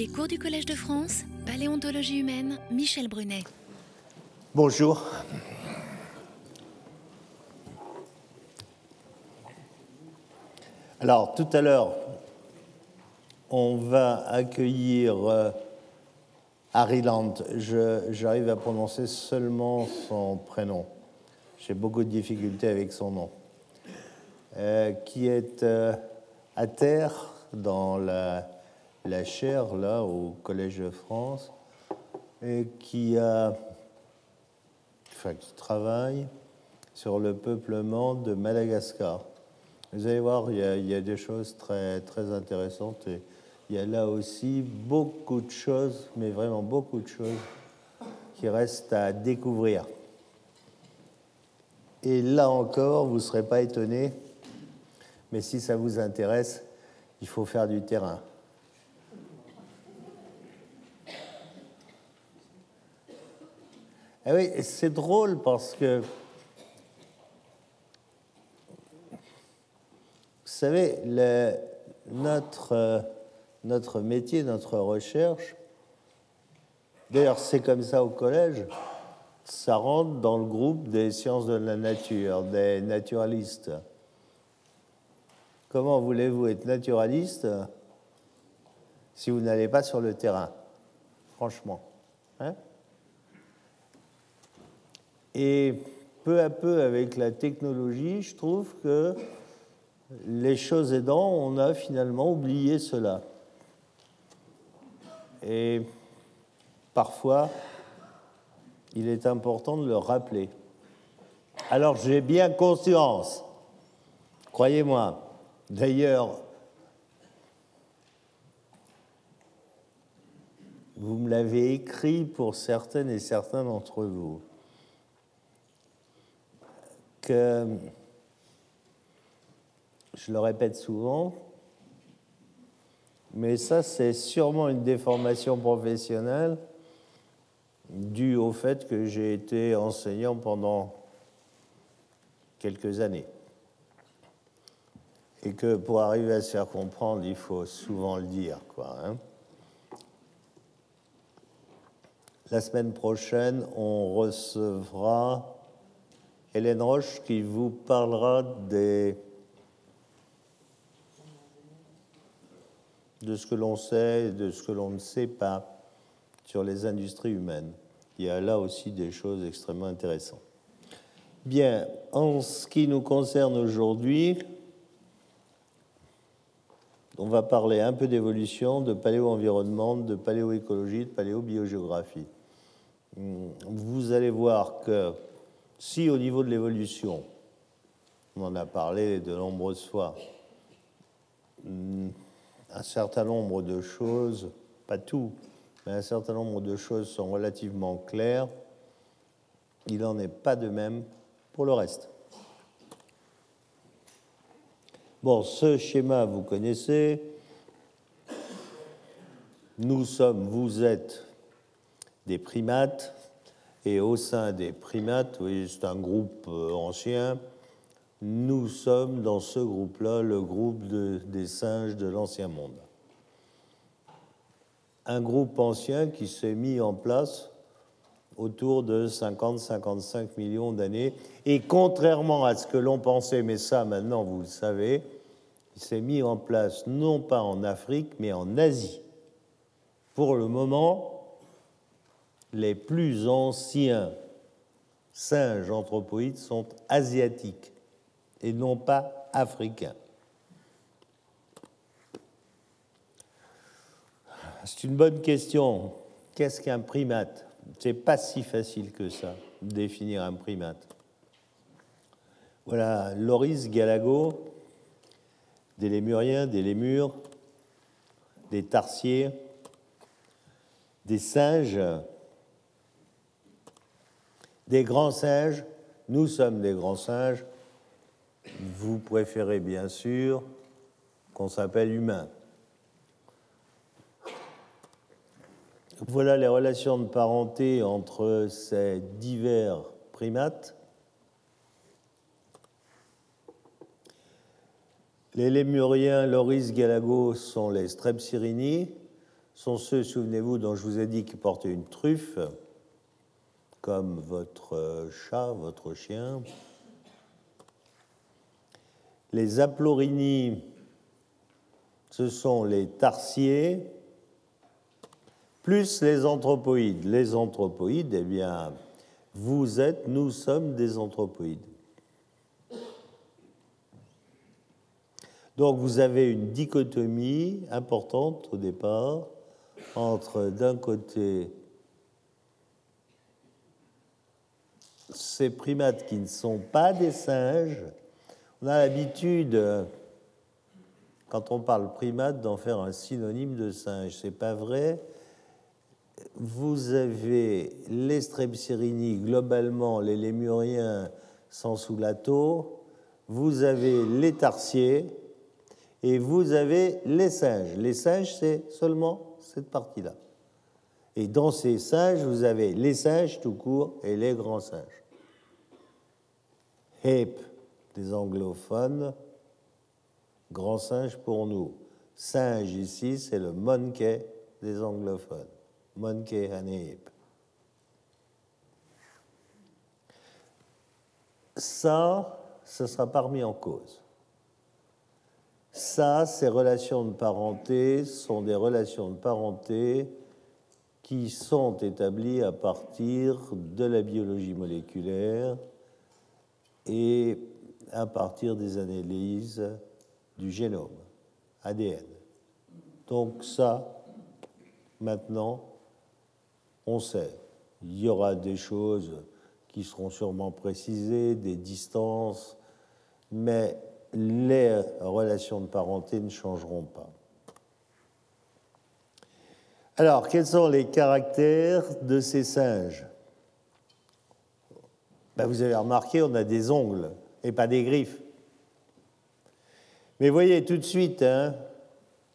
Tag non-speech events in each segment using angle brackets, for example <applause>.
Les cours du Collège de France, Paléontologie humaine, Michel Brunet. Bonjour. Alors, tout à l'heure, on va accueillir euh, Harry Land. J'arrive à prononcer seulement son prénom. J'ai beaucoup de difficultés avec son nom. Euh, qui est euh, à terre dans la, la, chaire, là, au Collège de France, et qui a. Enfin, qui travaille sur le peuplement de Madagascar. Vous allez voir, il y a, des choses très, très intéressantes et il y a là aussi beaucoup de choses, mais vraiment beaucoup de choses qui restent à découvrir. Et là encore, vous ne serez pas étonné, mais si ça vous intéresse, il faut faire du terrain. Eh oui, c'est drôle parce que Vous savez, notre, notre métier, notre recherche, d'ailleurs c'est comme ça au collège, ça rentre dans le groupe des sciences de la nature, des naturalistes. Comment voulez-vous être naturaliste si vous n'allez pas sur le terrain? Franchement. Hein? Et peu à peu, avec la technologie, je trouve que les choses aidant, on a finalement oublié cela. Et parfois, il est important de le rappeler. Alors j'ai bien conscience, croyez-moi, d'ailleurs, vous me l'avez écrit pour certaines et certains d'entre vous, que je le répète souvent, mais ça, c'est sûrement une déformation professionnelle due au fait que j'ai été enseignant pendant quelques années. Et que pour arriver à se faire comprendre, il faut souvent le dire. Quoi, hein. La semaine prochaine, on recevra Hélène Roche qui vous parlera de ce que l'on sait et de ce que l'on ne sait pas sur les industries humaines. Il y a là aussi des choses extrêmement intéressantes. Bien, en ce qui nous concerne aujourd'hui, on va parler un peu d'évolution, de paléo-environnement, de paléoécologie, de paléobiogéographie. Vous allez voir que si au niveau de l'évolution, on en a parlé de nombreuses fois, un certain nombre de choses, pas tout, mais un certain nombre de choses sont relativement claires. Il n'en est pas de même pour le reste. Bon, ce schéma, vous connaissez. Nous sommes, vous êtes des primates, et au sein des primates, oui, c'est un groupe euh, ancien, nous sommes dans ce groupe-là, le groupe des singes de l'Ancien Monde. Un groupe ancien qui s'est mis en place autour de 50-55 millions d'années. Et contrairement à ce que l'on pensait, mais ça maintenant vous le savez, il s'est mis en place non pas en Afrique, mais en Asie. Pour le moment, les plus anciens singes anthropoïdes sont asiatiques et non pas africain. C'est une bonne question. Qu'est-ce qu'un primate? C'est pas si facile que ça, définir un primate. Voilà, Loris Galago, des lémuriens, des lémures, des tarsiers, des singes, des grands singes. Nous sommes des grands singes, vous préférez bien sûr qu'on s'appelle humain. Voilà les relations de parenté entre ces divers primates. Les lémuriens Loris Galago sont les Strepsyrini, sont ceux, souvenez-vous, dont je vous ai dit qu'ils portaient une truffe, comme votre chat, votre chien. Les aplorini, ce sont les tarsiers, plus les anthropoïdes. Les anthropoïdes, eh bien, vous êtes, nous sommes des anthropoïdes. Donc vous avez une dichotomie importante au départ entre d'un côté ces primates qui ne sont pas des singes. On a l'habitude, quand on parle primate, d'en faire un synonyme de singe. C'est pas vrai. Vous avez les Strepsirini, globalement les lémuriens sans soulato. Vous avez les tarsiers et vous avez les singes. Les singes, c'est seulement cette partie-là. Et dans ces singes, vous avez les singes tout court et les grands singes. Ape des anglophones, grand singe pour nous. Singe ici, c'est le monkey des anglophones. Monkey and ape. Ça, ce sera pas remis en cause. Ça, ces relations de parenté sont des relations de parenté qui sont établies à partir de la biologie moléculaire et à partir des analyses du génome, ADN. Donc ça, maintenant, on sait. Il y aura des choses qui seront sûrement précisées, des distances, mais les relations de parenté ne changeront pas. Alors, quels sont les caractères de ces singes? Ben, Vous avez remarqué, on a des ongles et pas des griffes. Mais voyez tout de suite, hein,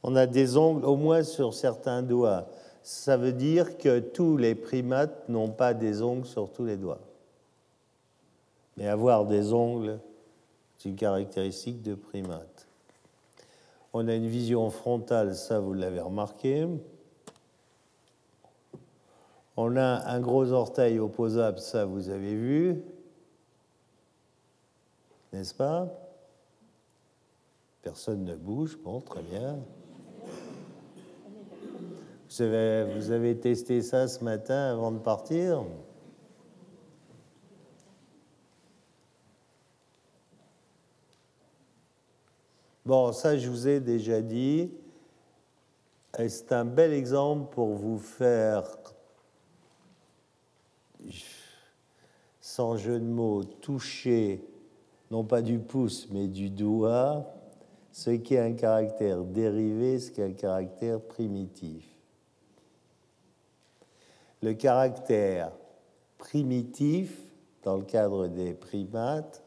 on a des ongles au moins sur certains doigts. Ça veut dire que tous les primates n'ont pas des ongles sur tous les doigts. Mais avoir des ongles, c'est une caractéristique de primate. On a une vision frontale, ça vous l'avez remarqué. On a un gros orteil opposable, ça vous avez vu, n'est-ce pas? Personne ne bouge, bon, très bien. Vous avez, testé ça ce matin avant de partir? Bon, ça, je vous ai déjà dit. C'est un bel exemple pour vous faire, sans jeu de mots, toucher, non pas du pouce, mais du doigt, ce qui est un caractère dérivé, ce qui est un caractère primitif. Le caractère primitif, dans le cadre des primates,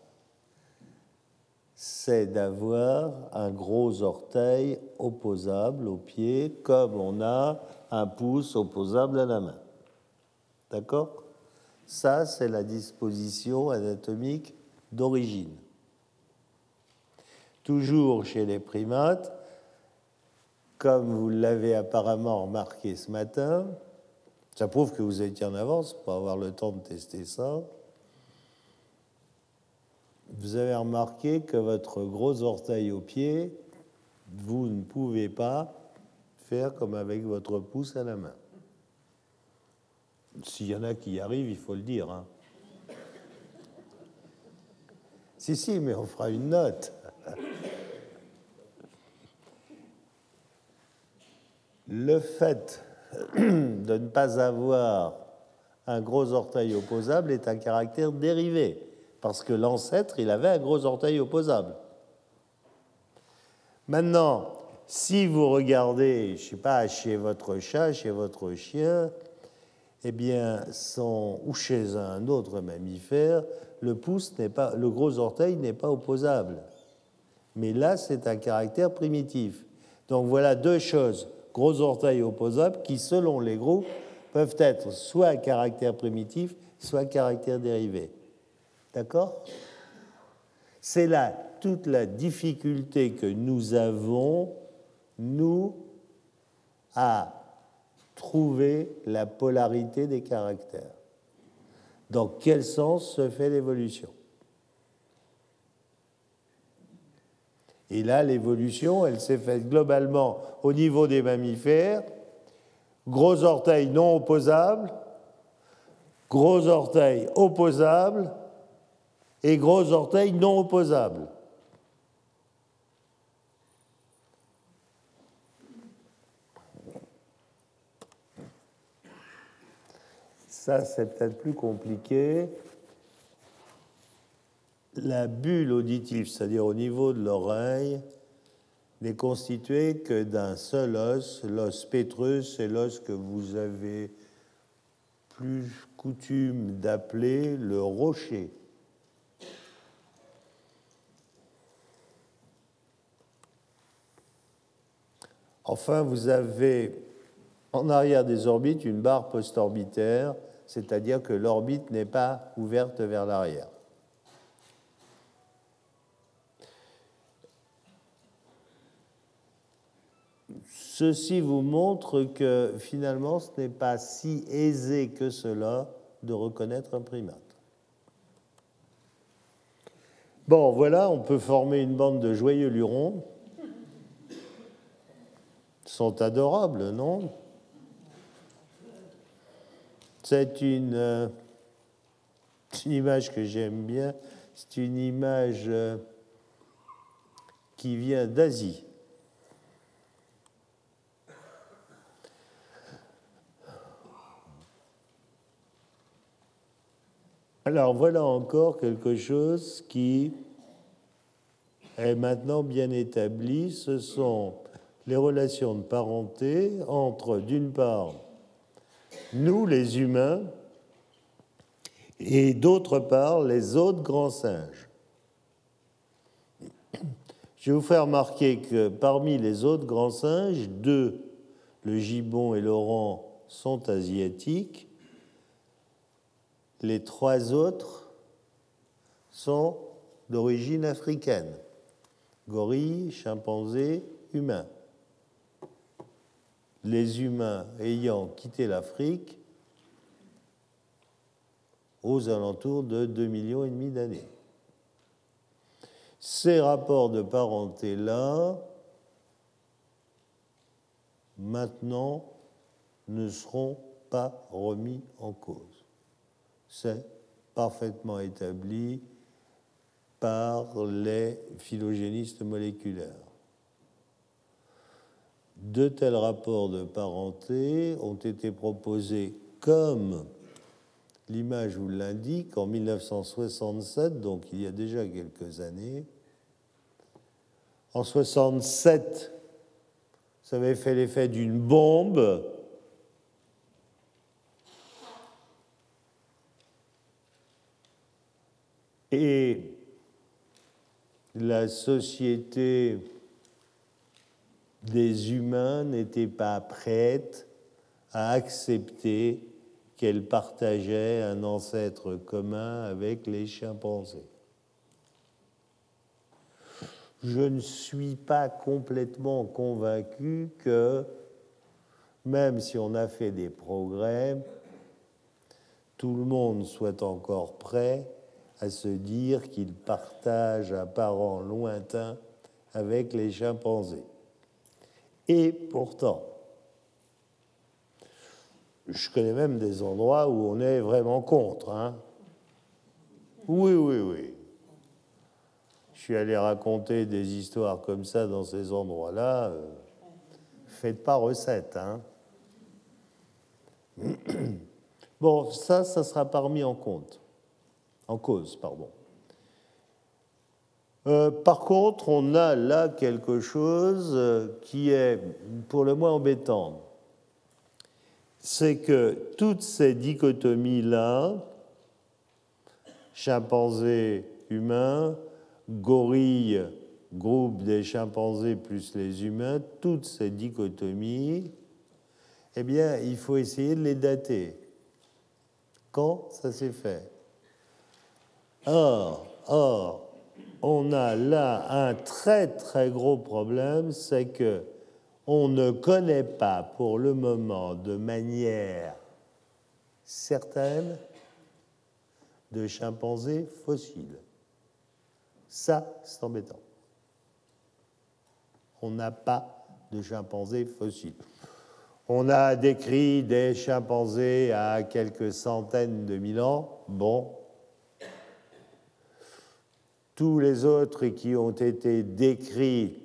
c'est d'avoir un gros orteil opposable au pied, comme on a un pouce opposable à la main. D'accord? Ça, c'est la disposition anatomique d'origine. Toujours chez les primates, comme vous l'avez apparemment remarqué ce matin, ça prouve que vous étiez en avance pour avoir le temps de tester ça vous avez remarqué que votre gros orteil au pied, vous ne pouvez pas faire comme avec votre pouce à la main. S'il y en a qui y arrivent, il faut le dire. Hein. Si, si, mais on fera une note. Le fait de ne pas avoir un gros orteil opposable est un caractère dérivé parce que l'ancêtre, il avait un gros orteil opposable. Maintenant, si vous regardez, je ne sais pas, chez votre chat, chez votre chien, eh bien, ou chez un autre mammifère, le pouce n'est pas, le gros orteil n'est pas opposable. Mais là, c'est un caractère primitif. Donc voilà deux choses, gros orteil opposable, qui, selon les groupes, peuvent être soit caractère primitif, soit caractère dérivé. D'accord? C'est là toute la difficulté que nous avons, nous, à trouver la polarité des caractères. Dans quel sens se fait l'évolution? Et là, l'évolution, elle s'est faite globalement au niveau des mammifères. Gros orteils non opposables, gros orteils opposables et gros orteils non opposables. Ça, c'est peut-être plus compliqué la bulle auditive, c'est-à-dire au niveau de l'oreille, n'est constituée que d'un seul os, l'os pétreux, c'est l'os que vous avez plus coutume d'appeler le rocher. Enfin, vous avez en arrière des orbites une barre postorbitaire, c'est-à-dire que l'orbite n'est pas ouverte vers l'arrière. Ceci vous montre que finalement ce n'est pas si aisé que cela de reconnaître un primate. Bon, voilà, on peut former une bande de joyeux lurons. Ils sont adorables, non? C'est une, euh, une, image que j'aime bien. C'est une image euh, qui vient d'Asie. Alors voilà encore quelque chose qui est maintenant bien établi. Ce sont les relations de parenté entre, d'une part, nous les humains et d'autre part, les autres grands singes. Je vais vous faire remarquer que parmi les autres grands singes, deux, le gibbon et l'oran, sont asiatiques les trois autres sont d'origine africaine. Gorille, chimpanzé, humain. Les humains ayant quitté l'Afrique aux alentours de 2 millions et demi d'années. Ces rapports de parenté-là, maintenant, ne seront pas remis en cause c'est parfaitement établi par les phylogénistes moléculaires. De tels rapports de parenté ont été proposés comme l'image vous l'indique en 1967, donc il y a déjà quelques années. En 67, ça avait fait l'effet d'une bombe Et la société des humains n'était pas prête à accepter qu'elle partageait un ancêtre commun avec les chimpanzés. Je ne suis pas complètement convaincu que, même si on a fait des progrès, tout le monde soit encore prêt à se dire qu'il partage un parent lointain avec les chimpanzés. Et pourtant, je connais même des endroits où on est vraiment contre. Hein. Oui, oui, oui. Je suis allé raconter des histoires comme ça dans ces endroits-là. Euh, faites pas recette. Hein. <clears throat> Bon, ça, ça sera pas en compte en cause. Pardon. Euh, par contre, on a là quelque chose euh, qui est pour le moins embêtant. C'est que toutes ces dichotomies-là, chimpanzés humains, gorilles, groupe des chimpanzés plus les humains, toutes ces dichotomies, eh bien, il faut essayer de les dater. Quand ça s'est fait? Or, on a là un très très gros problème, c'est que on ne connaît pas pour le moment de manière certaine de chimpanzés fossiles. Ça, c'est embêtant. On n'a pas de chimpanzés fossiles. On a décrit des chimpanzés à quelques centaines de mille ans. Bon. Tous les autres qui ont été décrits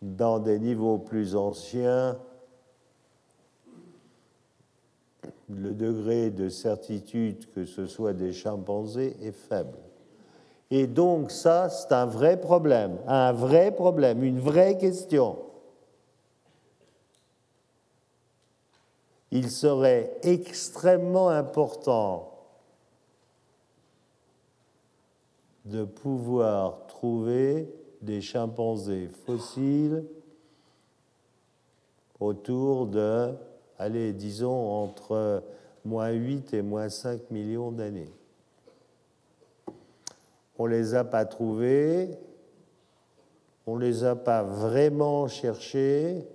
dans des niveaux plus anciens, le degré de certitude que ce soit des chimpanzés est faible. Et donc ça, c'est un vrai problème, un vrai problème, une vraie question. Il serait extrêmement important de pouvoir trouver des chimpanzés fossiles autour de, allez, disons, entre moins 8 et moins 5 millions d'années. On ne les a pas trouvés, on ne les a pas vraiment cherchés,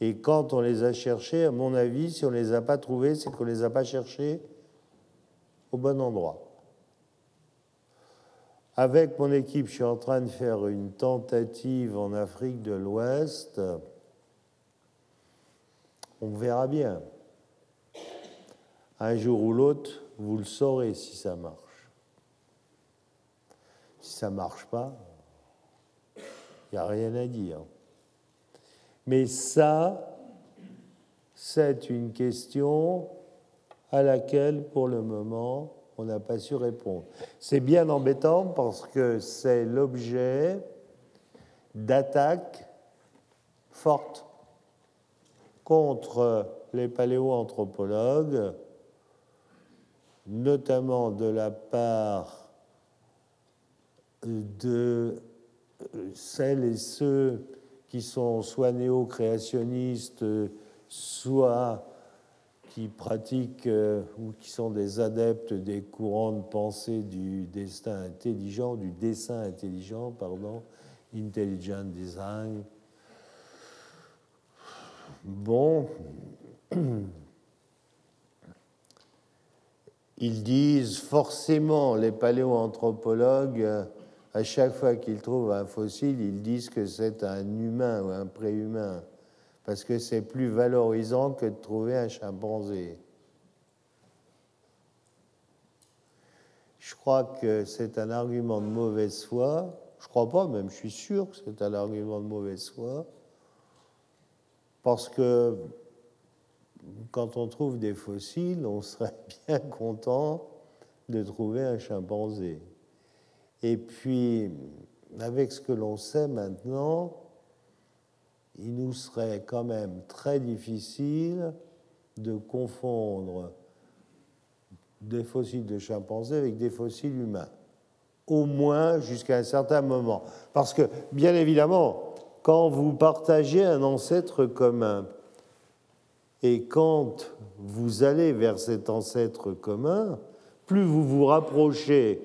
et quand on les a cherchés, à mon avis, si on ne les a pas trouvés, c'est qu'on ne les a pas cherchés au bon endroit. Avec mon équipe, je suis en train de faire une tentative en Afrique de l'Ouest. On verra bien. Un jour ou l'autre, vous le saurez si ça marche. Si ça ne marche pas, il n'y a rien à dire. Mais ça, c'est une question à laquelle, pour le moment, on n'a pas su répondre. C'est bien embêtant parce que c'est l'objet d'attaques fortes contre les paléoanthropologues, notamment de la part de celles et ceux qui sont soit néo-créationnistes, soit qui pratiquent euh, ou qui sont des adeptes des courants de pensée du destin intelligent, du dessin intelligent, pardon, intelligent design. Bon, ils disent forcément, les paléoanthropologues, à chaque fois qu'ils trouvent un fossile, ils disent que c'est un humain ou un préhumain parce que c'est plus valorisant que de trouver un chimpanzé. Je crois que c'est un argument de mauvaise foi. Je crois pas, même je suis sûr que c'est un argument de mauvaise foi. Parce que quand on trouve des fossiles, on serait <laughs> bien content de trouver un chimpanzé. Et puis, avec ce que l'on sait maintenant, il nous serait quand même très difficile de confondre des fossiles de chimpanzés avec des fossiles humains, au moins jusqu'à un certain moment. Parce que, bien évidemment, quand vous partagez un ancêtre commun, et quand vous allez vers cet ancêtre commun, plus vous vous rapprochez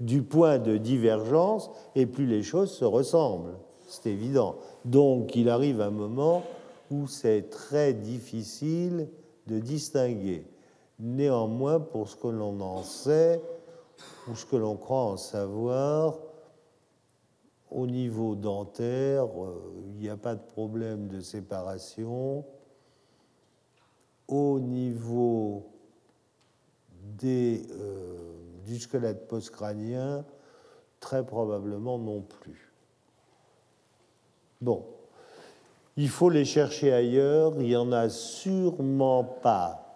du point de divergence, et plus les choses se ressemblent. C'est évident. Donc il arrive un moment où c'est très difficile de distinguer. Néanmoins, pour ce que l'on en sait, ou ce que l'on croit en savoir, au niveau dentaire, euh, il n'y a pas de problème de séparation. Au niveau euh, du squelette postcrânien, très probablement non plus. Bon, il faut les chercher ailleurs, il n'y en a sûrement pas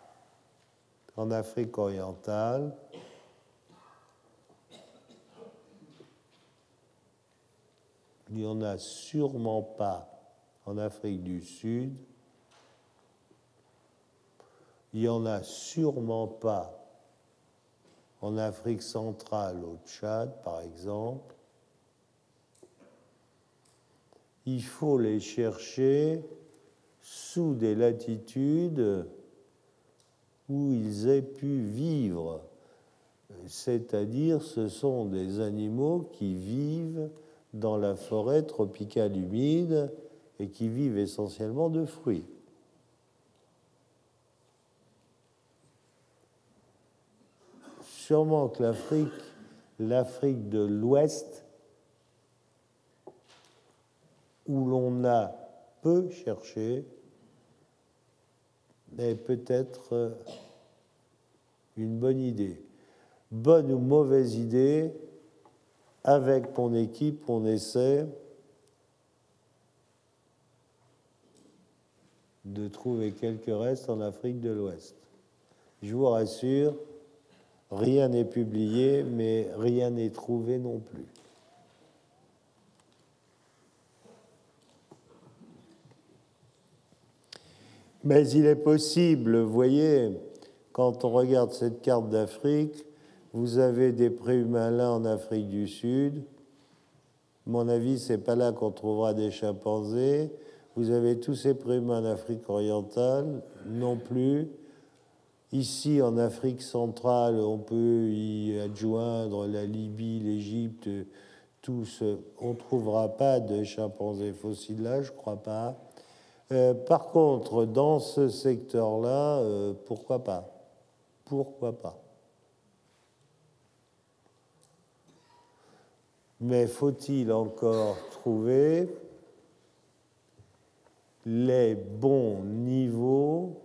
en Afrique orientale. Il n'y en a sûrement pas en Afrique du Sud. Il n'y en a sûrement pas en Afrique centrale, au Tchad, par exemple il faut les chercher sous des latitudes où ils aient pu vivre. C'est-à-dire, ce sont des animaux qui vivent dans la forêt tropicale humide et qui vivent essentiellement de fruits. Sûrement que l'Afrique, de l'Ouest, où l'on a peu cherché, est peut-être une bonne idée. Bonne ou mauvaise idée, avec mon équipe, on essaie de trouver quelques restes en Afrique de l'Ouest. Je vous rassure, rien n'est publié, mais rien n'est trouvé non plus. Mais il est possible, vous voyez, quand on regarde cette carte d'Afrique, vous avez des préhumains là en Afrique du Sud. Mon avis, c'est pas là qu'on trouvera des chimpanzés. Vous avez tous ces préhumains en Afrique orientale, non plus. Ici, en Afrique centrale, on peut y adjoindre la Libye, l'Égypte, tous. On ne trouvera pas de chimpanzés fossiles là, je crois pas. Euh, par contre, dans ce secteur-là, euh, pourquoi pas? Pourquoi pas? Mais faut-il encore trouver les bons niveaux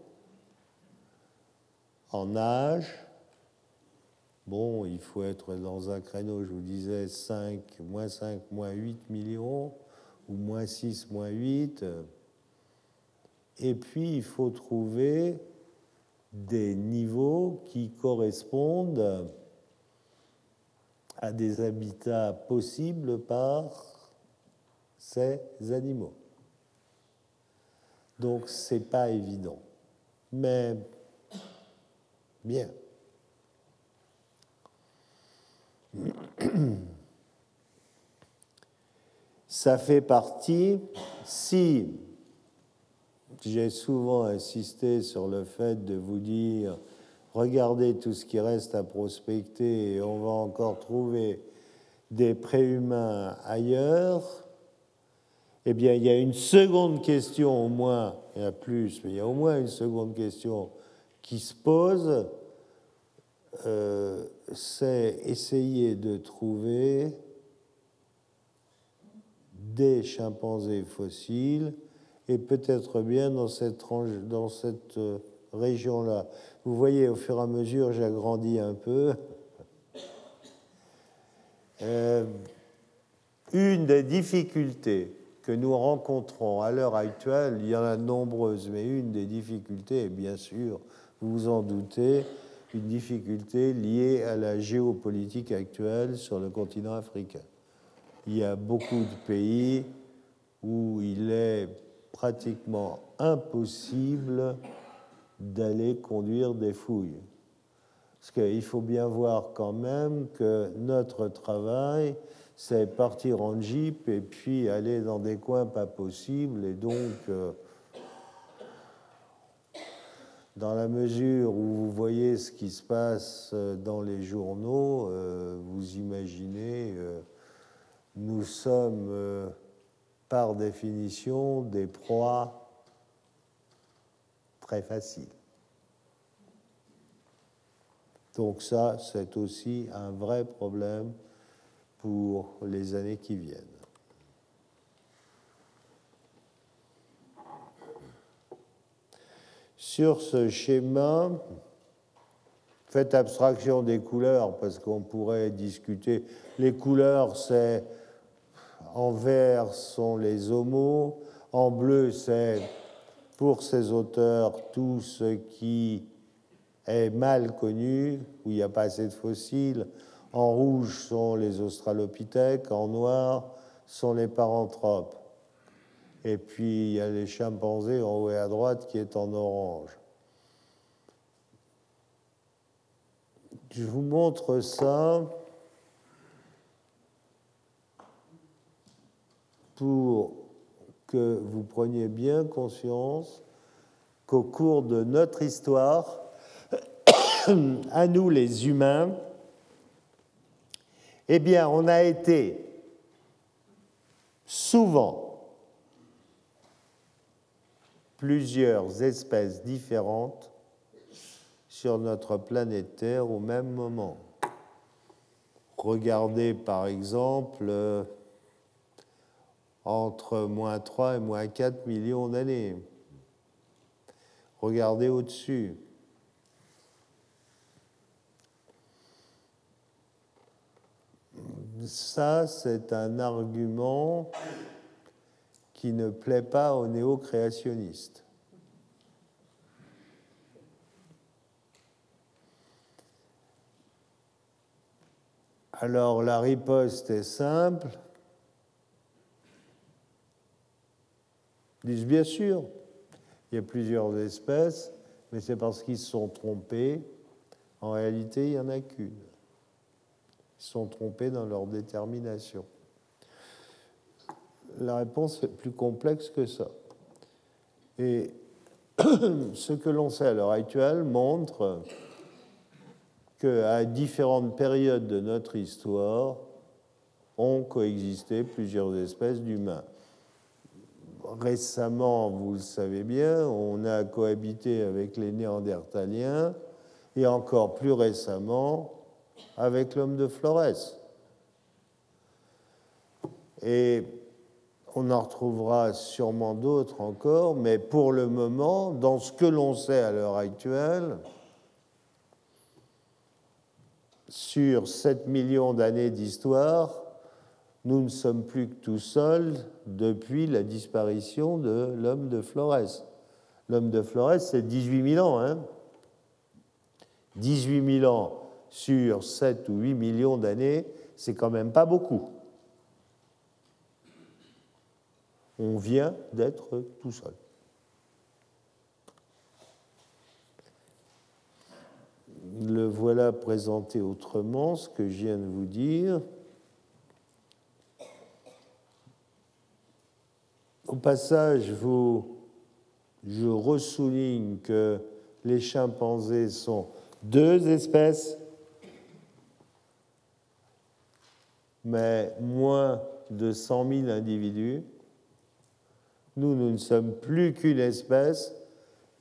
en âge? Bon, il faut être dans un créneau, je vous disais, 5, moins 5, moins 8 millions, ou moins 6, moins 8. Et puis, il faut trouver des niveaux qui correspondent à des habitats possibles par ces animaux. Donc c'est pas évident. Mais bien. Ça fait partie, si j'ai souvent insisté sur le fait de vous dire regardez tout ce qui reste à prospecter et on va encore trouver des préhumains ailleurs, eh bien, il y a une seconde question au moins, il y a plus, mais il y a au moins une seconde question qui se pose, euh, c'est essayer de trouver des chimpanzés fossiles et peut-être bien dans cette, euh, région-là. Vous voyez, au fur et à mesure, j'agrandis un peu. Euh, une des difficultés que nous rencontrons à l'heure actuelle, il y en a nombreuses, mais une des difficultés est bien sûr, vous vous en doutez, une difficulté liée à la géopolitique actuelle sur le continent africain. Il y a beaucoup de pays où il est pratiquement impossible d'aller conduire des fouilles. Parce qu'il faut bien voir quand même que notre travail, c'est partir en jeep et puis aller dans des coins pas possibles. Et donc, euh, dans la mesure où vous voyez ce qui se passe euh, dans les journaux, euh, vous imaginez, nous sommes par définition des proies très facile. Donc ça, c'est aussi un vrai problème pour les années qui viennent. Sur ce schéma, faites abstraction des couleurs parce qu'on pourrait discuter. Les couleurs, c'est en vert sont les homos, en bleu c'est pour ces auteurs tout ce qui est mal connu, où il n'y a pas assez de fossiles. En rouge sont les australopithèques, en noir sont les paranthropes. Et puis il y a les chimpanzés en haut et à droite qui est en orange. Je vous montre ça pour que vous preniez bien conscience qu'au cours de notre histoire, <coughs> à nous les humains, eh bien, on a été souvent plusieurs espèces différentes sur notre planète Terre au même moment. Regardez par exemple entre moins 3 et moins 4 millions d'années. Regardez au-dessus. Ça, c'est un argument qui ne plaît pas aux néo-créationnistes. Alors la riposte est simple. Ils disent bien sûr, il y a plusieurs espèces, mais c'est parce qu'ils se sont trompés. En réalité, il n'y en a qu'une. Ils sont trompés dans leur détermination. La réponse est plus complexe que ça. Et <clears throat> ce que l'on sait à l'heure actuelle montre qu'à différentes périodes de notre histoire ont coexisté plusieurs espèces d'humains. Récemment, vous le savez bien, on a cohabité avec les Néandertaliens et encore plus récemment avec l'homme de Flores. Et on en retrouvera sûrement d'autres encore, mais pour le moment, dans ce que l'on sait à l'heure actuelle, sur 7 millions d'années d'histoire, nous ne sommes plus que tout seuls depuis la disparition de l'homme de Flores. L'homme de Flores, c'est 18 000 ans. Hein 18 000 ans sur 7 ou 8 millions d'années, c'est quand même pas beaucoup. On vient d'être tout seul. Le voilà présenté autrement, ce que je viens de vous dire. Au passage, vous, je ressouligne que les chimpanzés sont deux espèces, mais moins de 100 000 individus. Nous, nous ne sommes plus qu'une espèce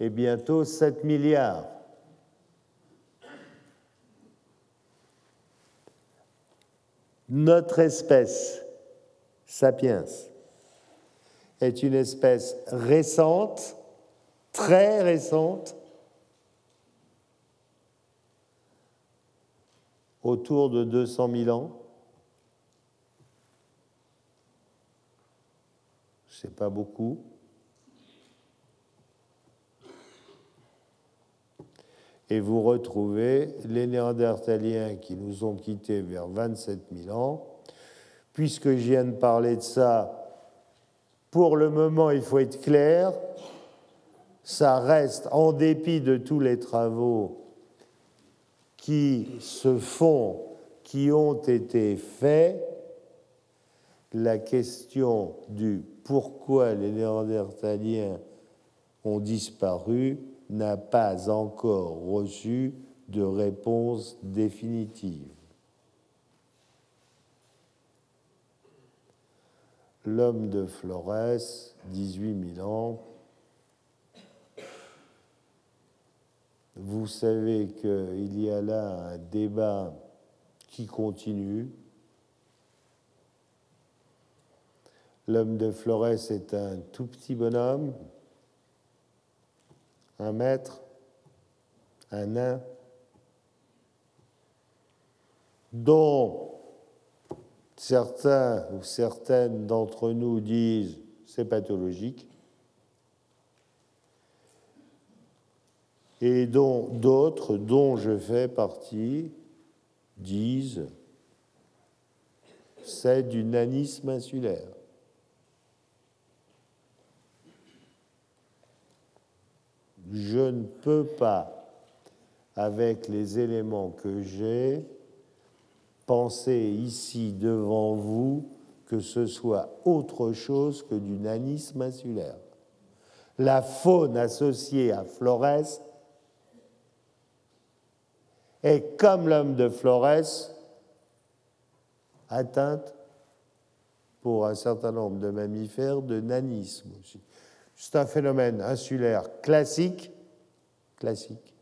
et bientôt 7 milliards. Notre espèce, sapiens, est une espèce récente, très récente, autour de 200 000 ans. C'est pas beaucoup. Et vous retrouvez les Néandertaliens qui nous ont quittés vers 27 000 ans. Puisque je viens de parler de ça, pour le moment, il faut être clair, ça reste, en dépit de tous les travaux qui se font, qui ont été faits, la question du pourquoi les Néandertaliens ont disparu n'a pas encore reçu de réponse définitive. L'homme de Flores, 18 000 ans. Vous savez qu'il y a là un débat qui continue. L'homme de Flores est un tout petit bonhomme, un maître, un nain, dont Certains ou certaines d'entre nous disent c'est pathologique. Et dont d'autres, dont je fais partie, disent c'est du nanisme insulaire. Je ne peux pas, avec les éléments que j'ai, Pensez ici devant vous que ce soit autre chose que du nanisme insulaire. La faune associée à Flores est, comme l'homme de Flores, atteinte pour un certain nombre de mammifères de nanisme aussi. C'est un phénomène insulaire classique. Classique.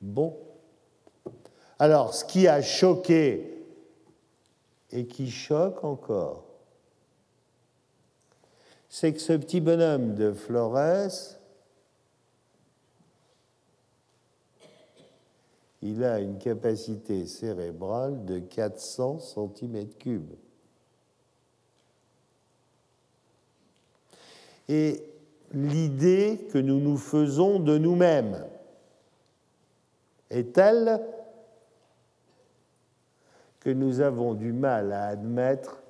Bon. Alors, ce qui a choqué et qui choque encore, c'est que ce petit bonhomme de Flores, il a une capacité cérébrale de 400 cm3. Et l'idée que nous nous faisons de nous-mêmes est telle que nous avons du mal à admettre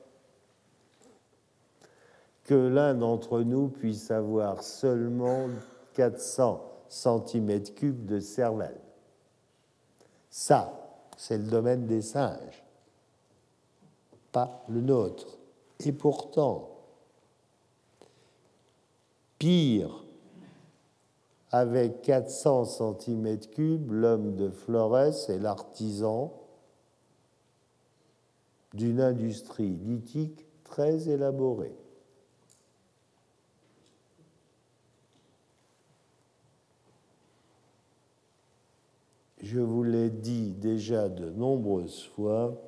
que l'un d'entre nous puisse avoir seulement 400 cm3 de cervelle. Ça, c'est le domaine des singes, pas le nôtre. Et pourtant, pire, avec 400 cm3, l'homme de Flores est l'artisan d'une industrie lithique très élaborée. Je vous l'ai dit déjà de nombreuses fois,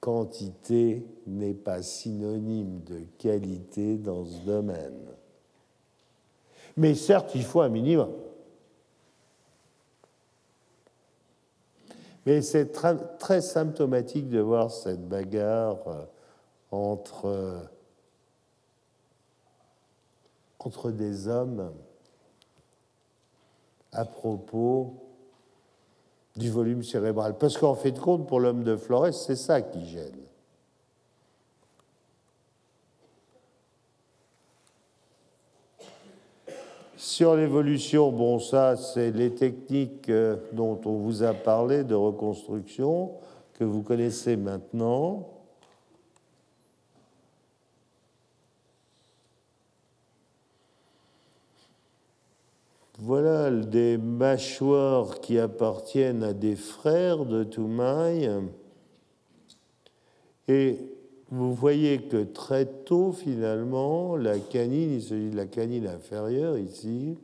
quantité n'est pas synonyme de qualité dans ce domaine. Mais certes, il faut un minimum. Mais c'est très, symptomatique de voir cette bagarre euh, entre, euh, entre des hommes à propos du volume cérébral. Parce qu'en fait de compte, pour l'homme de Flores, c'est ça qui gêne. Sur l'évolution, bon, ça, c'est les techniques euh, dont on vous a parlé de reconstruction que vous connaissez maintenant. Voilà des mâchoires qui appartiennent à des frères de Toumaï. Et vous voyez que très tôt, finalement, la canine, il s'agit de la canine inférieure ici,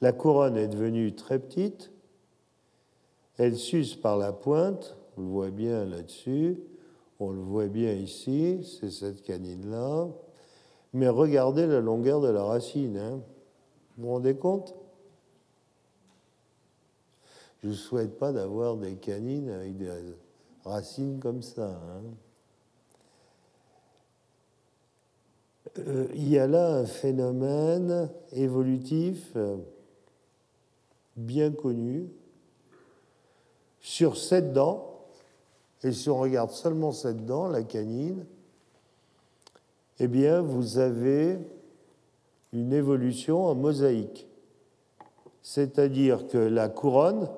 la couronne est devenue très petite, elle suce par la pointe, on le voit bien là-dessus, on le voit bien ici, c'est cette canine-là, mais regardez la longueur de la racine. Hein. Vous vous rendez compte? Je ne souhaite pas d'avoir des canines avec des racines comme ça. Hein. Euh, il y a là un phénomène évolutif euh, bien connu sur cette dent, et si on regarde seulement cette dent, la canine, eh bien, vous avez une évolution en mosaïque. C'est-à-dire que la couronne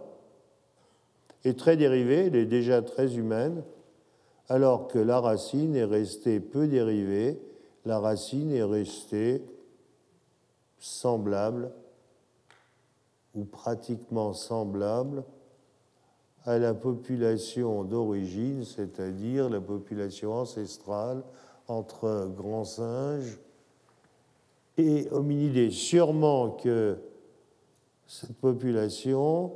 très dérivée, elle est déjà très humaine, alors que la racine est restée peu dérivée, la racine est restée semblable ou pratiquement semblable à la population d'origine, c'est-à-dire la population ancestrale entre grands singes et hominidés. Sûrement que cette population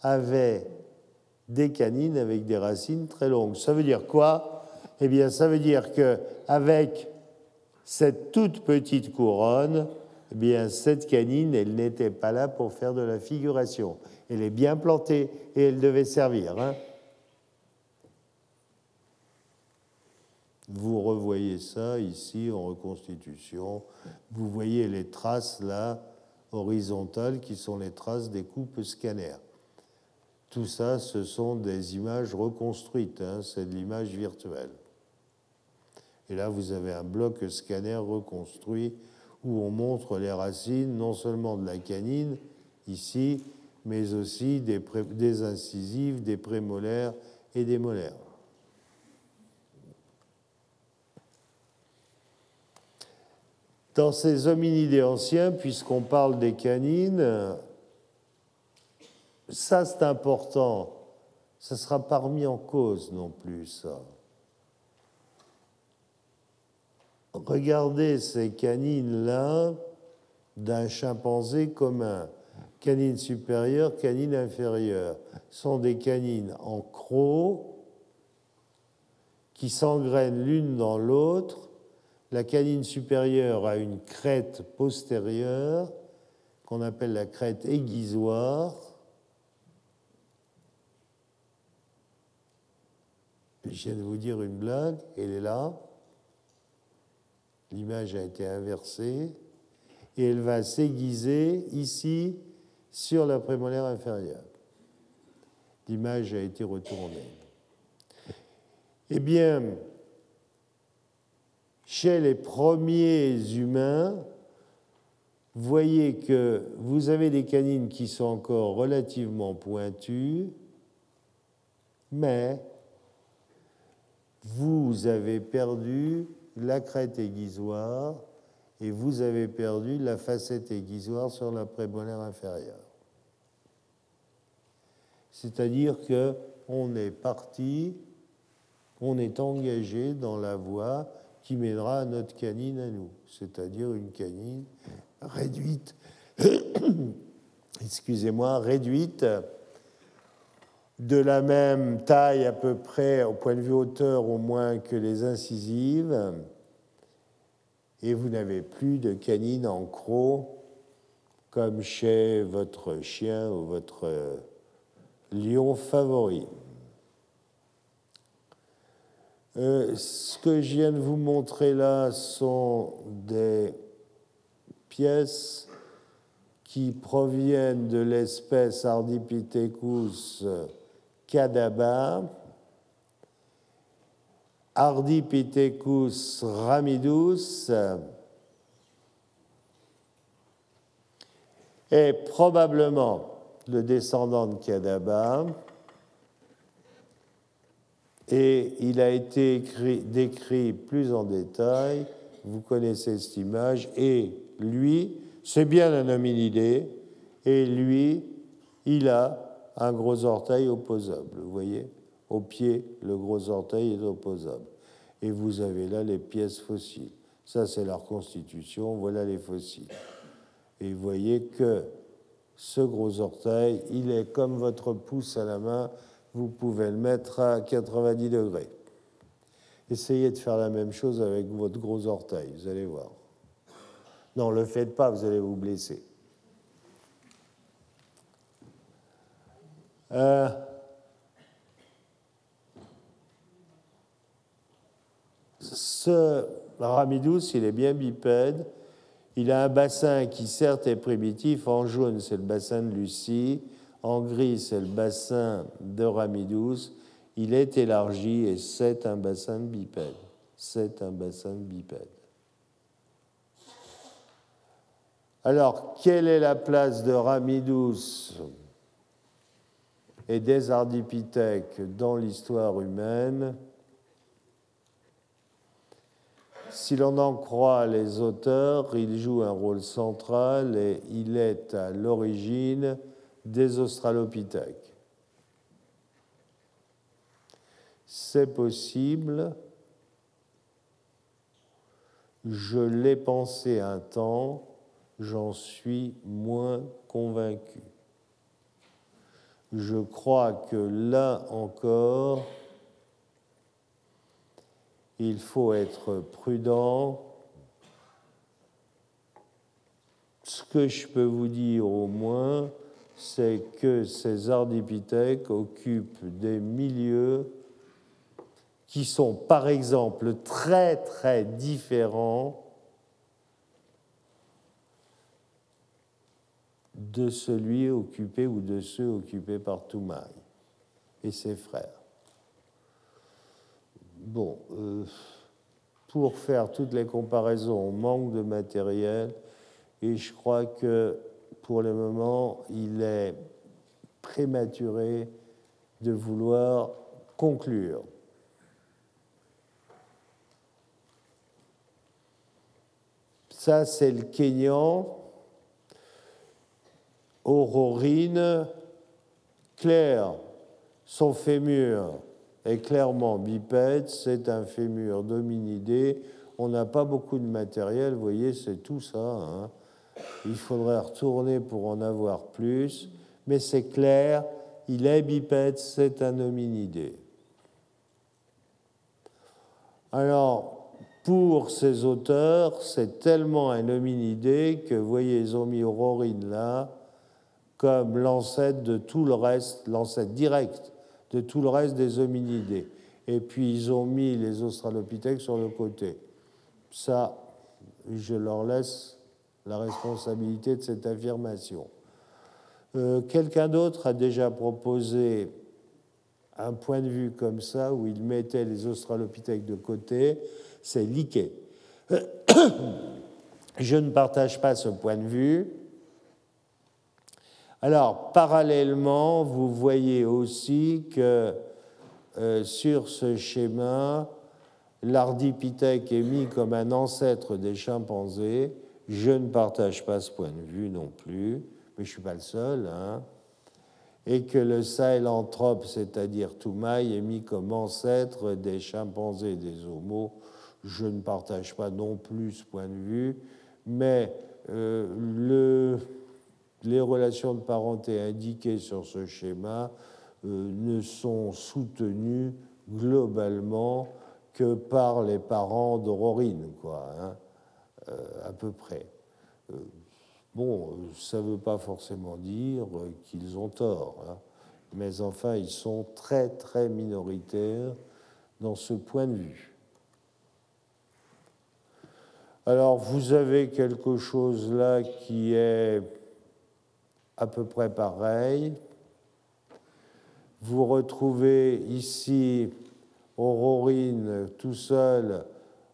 avait des canines avec des racines très longues. Ça veut dire quoi? Eh bien, ça veut dire que avec cette toute petite couronne, eh bien, cette canine, elle n'était pas là pour faire de la figuration. Elle est bien plantée et elle devait servir. Hein. Vous revoyez ça ici en reconstitution. Vous voyez les traces là, horizontales, qui sont les traces des coupes scanner. Tout ça, ce sont des images reconstruites, hein, c'est de l'image virtuelle. Et là, vous avez un bloc scanner reconstruit où on montre les racines non seulement de la canine, ici, mais aussi des, des incisives, des prémolaires et des molaires. Dans ces hominidés anciens, puisqu'on parle des canines, ça c'est important, ça ne sera pas remis en cause non plus, regardez ces canines-là d'un chimpanzé commun. Canine supérieure, canine inférieure. sont des canines en croc qui s'engrènent l'une dans l'autre. La canine supérieure a une crête postérieure qu'on appelle la crête aiguisoire. Je viens de vous dire une blague, elle est là. L'image a été inversée et elle va s'aiguiser ici sur la prémolaire inférieure. L'image a été retournée. Eh bien, chez les premiers humains, voyez que vous avez des canines qui sont encore relativement pointues, mais vous avez perdu la crête aiguisoire et vous avez perdu la facette aiguisoire sur la prémolaire inférieure. C'est-à-dire que on est parti, on est engagé dans la voie qui mènera à notre canine à nous, c'est-à-dire une canine réduite, <coughs> excusez-moi, réduite de la même taille à peu près au point de vue hauteur au moins que les incisives, et vous n'avez plus de canine en croc comme chez votre chien ou votre lion favori. Euh, ce que je viens de vous montrer là sont des pièces qui proviennent de l'espèce Ardipithecus cadaba, Ardipithecus ramidus est probablement le descendant de Kadaba, et il a été écrit, décrit plus en détail, vous connaissez cette image, et lui, c'est bien un hominidé, et lui, il a un gros orteil opposable, vous voyez? Au pied, le gros orteil est opposable. Et vous avez là les pièces fossiles. Ça, c'est leur constitution, voilà les fossiles. Et vous voyez que ce gros orteil, il est comme votre pouce à la main, vous pouvez le mettre à 90 degrés. Essayez de faire la même chose avec votre gros orteil, vous allez voir. Non, ne le faites pas, vous allez vous blesser. Euh, ce ramidus, il est bien bipède. Il a un bassin qui certes est primitif. En jaune, c'est le bassin de Lucie. En gris, c'est le bassin de Ramidus. Il est élargi et c'est un bassin de bipède. C'est un bassin de bipède. Alors, quelle est la place de Ramidus et des ardipithèques dans l'histoire humaine Si l'on en croit les auteurs, il joue un rôle central et il est à l'origine des australopithèques. C'est possible, je l'ai pensé un temps, j'en suis moins convaincu. Je crois que là encore, il faut être prudent. Ce que je peux vous dire au moins, c'est que ces ardipithèques occupent des milieux qui sont par exemple très très différents de celui occupé ou de ceux occupés par Toumaï et ses frères. Bon, euh, pour faire toutes les comparaisons, on manque de matériel et je crois que pour le moment, il est prématuré de vouloir conclure. Ça, c'est le Kenyan. Aurorine, clair, son fémur est clairement bipède, c'est un fémur dominidé on n'a pas beaucoup de matériel, vous voyez, c'est tout ça. Hein. Il faudrait retourner pour en avoir plus, mais c'est clair, il est bipède, c'est un hominidé. Alors, pour ces auteurs, c'est tellement un hominidé que, voyez, ils ont mis Aurorine là comme l'ancêtre de tout le reste, l'ancêtre direct de tout le reste des hominidés. Et puis ils ont mis les australopithèques sur le côté. Ça, je leur laisse la responsabilité de cette affirmation. Euh, quelqu'un d'autre a déjà proposé un point de vue comme ça, où il mettait les australopithèques de côté, c'est Liquet. <coughs> Je ne partage pas ce point de vue. Alors, parallèlement, vous voyez aussi que euh, sur ce schéma, l'ardipithèque est mis comme un ancêtre des chimpanzés. Je ne partage pas ce point de vue non plus, mais je ne suis pas le seul. Hein et que le sahelanthrope, c'est-à-dire Toumaï, est mis comme ancêtre des chimpanzés des homos. Je ne partage pas non plus ce point de vue, mais euh, le, les relations de parenté indiquées sur ce schéma euh, ne sont soutenues globalement que par les parents d'Aurorine, quoi, hein, euh, à peu près. Bon, ça ne veut pas forcément dire qu'ils ont tort, hein. mais enfin, ils sont très, très minoritaires dans ce point de vue. Alors, vous avez quelque chose là qui est à peu près pareil. Vous retrouvez ici Aurorine tout seul,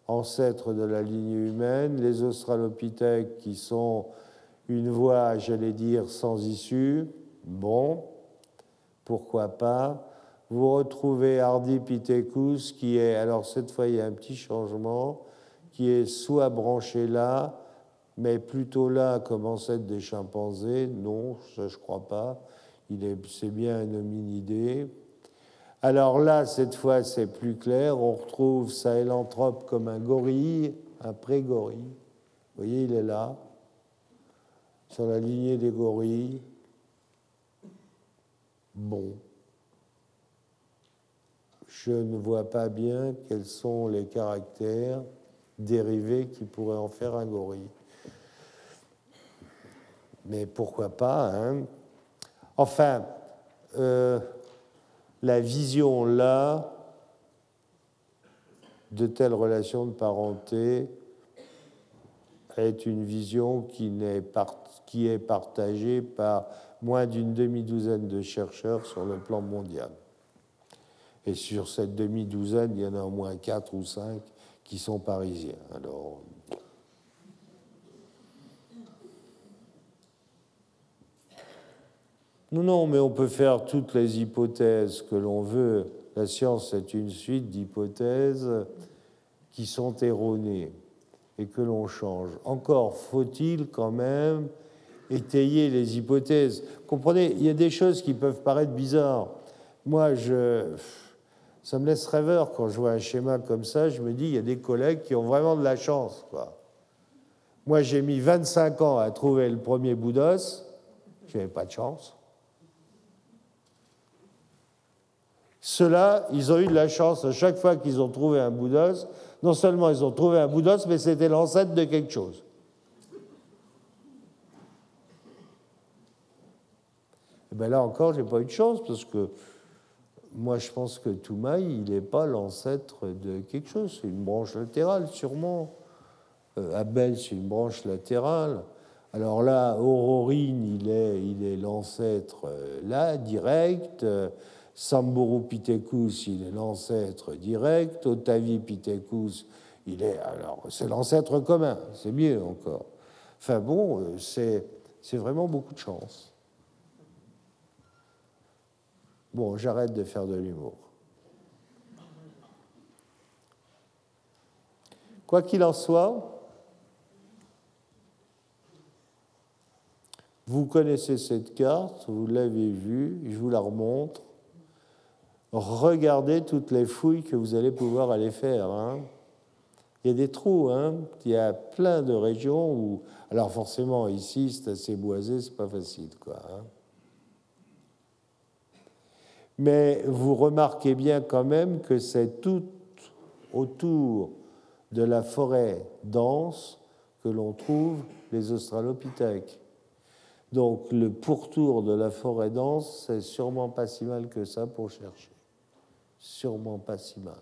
ancêtre de la ligne humaine, les Australopithèques qui sont une voie, j'allais dire, sans issue, bon, pourquoi pas. Vous retrouvez Ardipithecus qui est, alors cette fois il y a un petit changement, qui est soit branché là, mais plutôt là comme ancêtre des chimpanzés. Non, ça je crois pas. C'est bien un hominidé. Alors là, cette fois, c'est plus clair. On retrouve Sahelanthrope comme un gorille, un pré-gorille. Vous voyez, il est là sur la lignée des gorilles. Bon. Je ne vois pas bien quels sont les caractères dérivés qui pourraient en faire un gorille. Mais pourquoi pas hein Enfin, euh, la vision là de telles relations de parenté est une vision qui n'est qui est partagé par moins d'une demi-douzaine de chercheurs sur le plan mondial. Et sur cette demi-douzaine, il y en a au moins quatre ou cinq qui sont parisiens. Alors, non, non, mais on peut faire toutes les hypothèses que l'on veut. La science est une suite d'hypothèses qui sont erronées et que l'on change. Encore faut-il quand même étayer les hypothèses. Comprenez, il y a des choses qui peuvent paraître bizarres. Moi, ça me laisse rêveur quand je vois un schéma comme ça. Je me dis, il y a des collègues qui ont vraiment de la chance. Moi, j'ai mis 25 ans à trouver le premier bout d'os. Je n'avais pas de chance. Ceux-là, ils ont eu de la chance à chaque fois qu'ils ont trouvé un bout d'os. Non seulement ils ont trouvé un bout d'os, mais c'était l'ancêtre de quelque chose. Et eh bien là encore, j'ai pas eu de chance parce que moi, je pense que Toumaï, il n'est pas l'ancêtre de quelque chose. C'est une branche latérale, sûrement. Euh, Abel, c'est une branche latérale. Alors là, Aurorine, il est, il est l'ancêtre euh, là, direct. Samborupithecus, il est l'ancêtre direct. Otavipithecus, il est. Alors, c'est l'ancêtre commun, c'est mieux encore. Enfin bon, euh, c'est vraiment beaucoup de chance. Bon, j'arrête de faire de l'humour. Quoi qu'il en soit, vous connaissez cette carte, vous l'avez vue, je vous la remontre. Regardez toutes les fouilles que vous allez pouvoir aller faire. Hein. Il y a des trous, hein. il y a plein de régions où. Alors forcément, ici, c'est assez boisé, c'est pas facile. Hein. Mais vous remarquez bien quand même que c'est tout autour de la forêt dense que l'on trouve les australopithèques. Donc le pourtour de la forêt dense, c'est sûrement pas si mal que ça pour chercher. Sûrement pas si mal.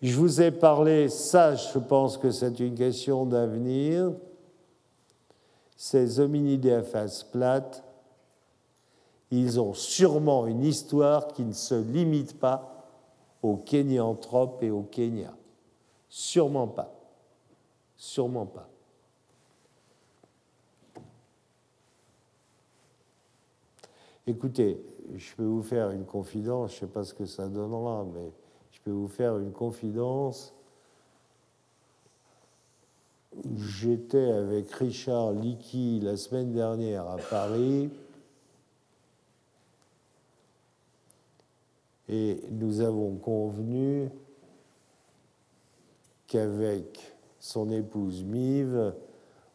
Je vous ai parlé, ça je pense que c'est une question d'avenir, ces hominidés à face plate, ils ont sûrement une histoire qui ne se limite pas aux Kenyantropes et au Kenya. Sûrement pas. Sûrement pas. Écoutez, je peux vous faire une confidence, je ne sais pas ce que ça donnera, mais je peux vous faire une confidence. J'étais avec Richard Licky la semaine dernière à Paris et nous avons convenu qu'avec son épouse Mive,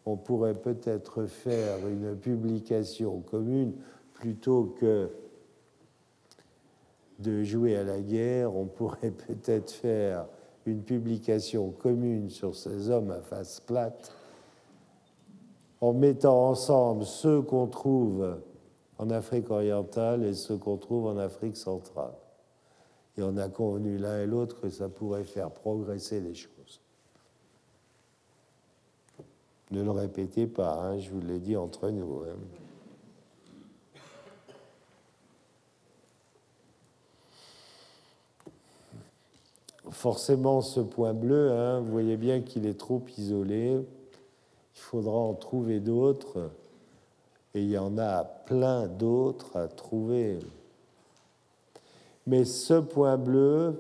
on pourrait peut-être faire une publication commune plutôt que de jouer à la guerre, on pourrait <laughs> peut-être faire une publication commune sur ces hommes à face plate en mettant ensemble ceux qu'on trouve en Afrique orientale et ceux qu'on trouve en Afrique centrale. Et on a convenu l'un et l'autre que ça pourrait faire progresser les choses. Ne le répétez pas, hein, je vous l'ai dit entre nous. Hein. Forcément, ce point bleu, hein, vous voyez bien qu'il est trop isolé. Il faudra en trouver d'autres. Et il y en a plein d'autres à trouver. Mais ce point bleu,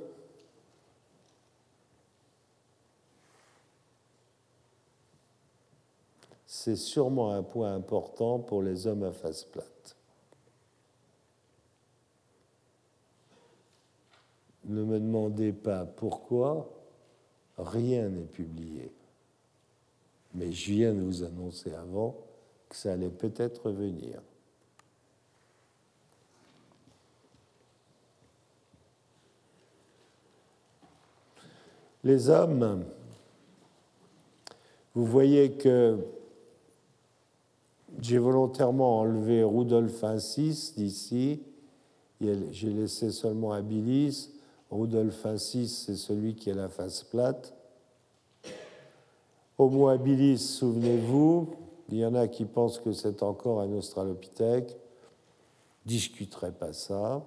c'est sûrement un point important pour les hommes à face plate. Ne me demandez pas pourquoi, rien n'est publié. Mais je viens de vous annoncer avant que ça allait peut-être venir. Les hommes, vous voyez que j'ai volontairement enlevé Rudolf Incis d'ici. J'ai laissé seulement Abilis. Rudolf Incis, c'est celui qui a la face plate. Homo habilis, souvenez-vous, il y en a qui pensent que c'est encore un australopithèque. Discuterai pas ça.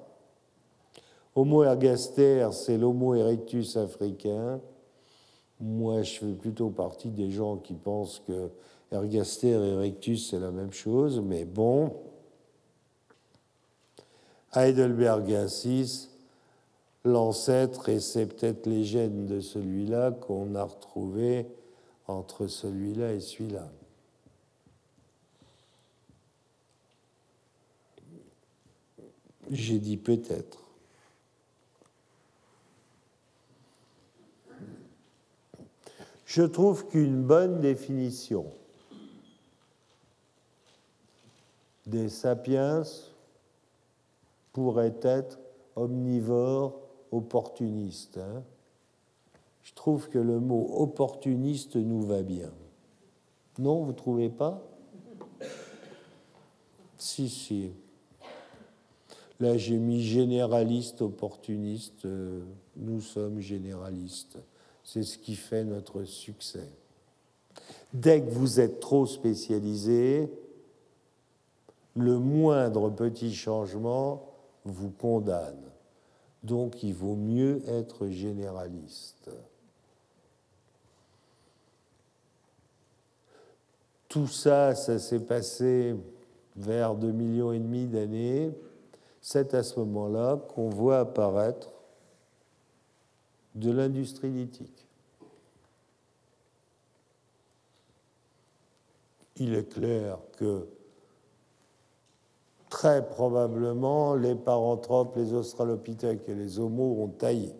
Homo ergaster, c'est l'Homo erectus africain. Moi, je fais plutôt partie des gens qui pensent que Ergaster et Erectus, c'est la même chose, mais bon. Heidelbergensis, l'ancêtre, et c'est peut-être les gènes de celui-là qu'on a retrouvé entre celui-là et celui-là. J'ai dit peut-être. Je trouve qu'une bonne définition des sapiens pourrait être omnivore opportuniste. Hein. Je trouve que le mot opportuniste nous va bien. Non, vous ne trouvez pas? Si, si. Là, j'ai mis généraliste, opportuniste. Euh, nous sommes généralistes. C'est ce qui fait notre succès. Dès que vous êtes trop spécialisé, le moindre petit changement vous condamne. Donc il vaut mieux être généraliste. Tout ça, ça s'est passé vers 2 millions et demi d'années. C'est à ce moment-là qu'on voit apparaître de l'industrie lithique. Il est clair que très probablement les paranthropes, les australopithèques et les homos ont taillé.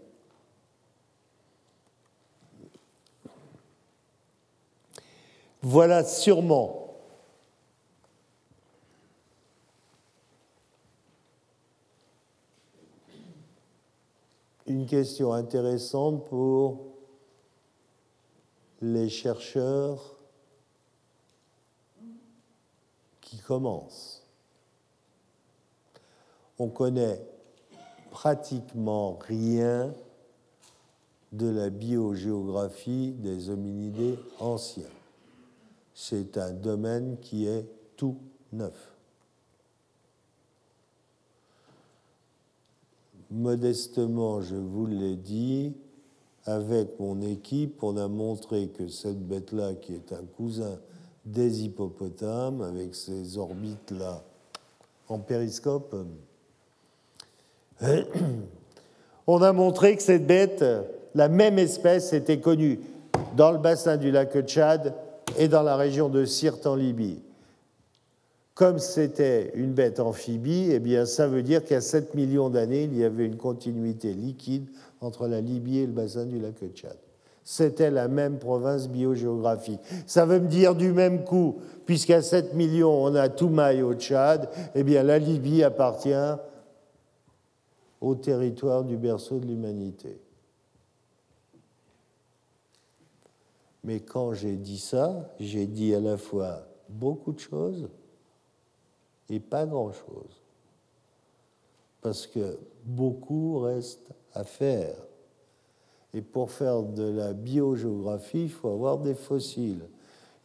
Voilà sûrement une question intéressante pour les chercheurs qui commencent. On connaît pratiquement rien de la biogéographie des hominidés anciens. C'est un domaine qui est tout neuf. Modestement, je vous l'ai dit, avec mon équipe, on a montré que cette bête-là, qui est un cousin des hippopotames, avec ses orbites-là en périscope, <coughs> on a montré que cette bête, la même espèce, était connue dans le bassin du lac Tchad et dans la région de Sirte en Libye. Comme c'était une bête amphibie, eh bien, ça veut dire qu'à 7 millions d'années, il y avait une continuité liquide entre la Libye et le bassin du lac Tchad. C'était la même province biogéographique. Ça veut me dire du même coup, puisqu'à 7 millions, on a Toumaï au Tchad, eh bien, la Libye appartient au territoire du berceau de l'humanité. Mais quand j'ai dit ça, j'ai dit à la fois beaucoup de choses et pas grand-chose. Parce que beaucoup reste à faire. Et pour faire de la biogéographie, il faut avoir des fossiles.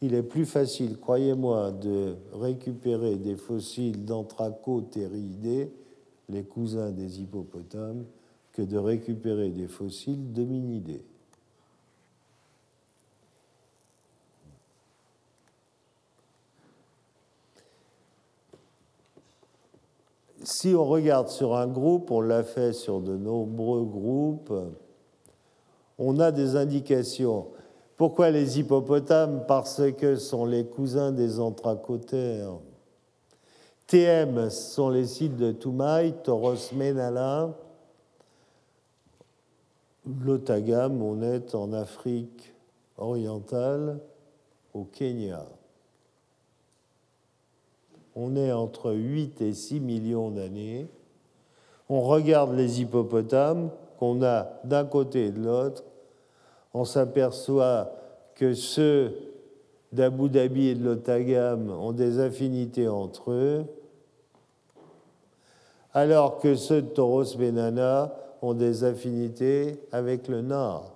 Il est plus facile, croyez-moi, de récupérer des fossiles d'anthracotéridés, les cousins des hippopotames, que de récupérer des fossiles d'hominidés. si on regarde sur un groupe, on l'a fait sur de nombreux groupes, on a des indications. Pourquoi les hippopotames? Parce que sont les cousins des anthracotères. TM sont les sites de Toumaï, Toros Menala. L'Otagam, on est en Afrique orientale, au Kenya on est entre 8 et 6 millions d'années. On regarde les hippopotames qu'on a d'un côté et de l'autre. On s'aperçoit que ceux d'Abu Dhabi et de l'Otagam ont des affinités entre eux, alors que ceux de Toros Benana ont des affinités avec le nord.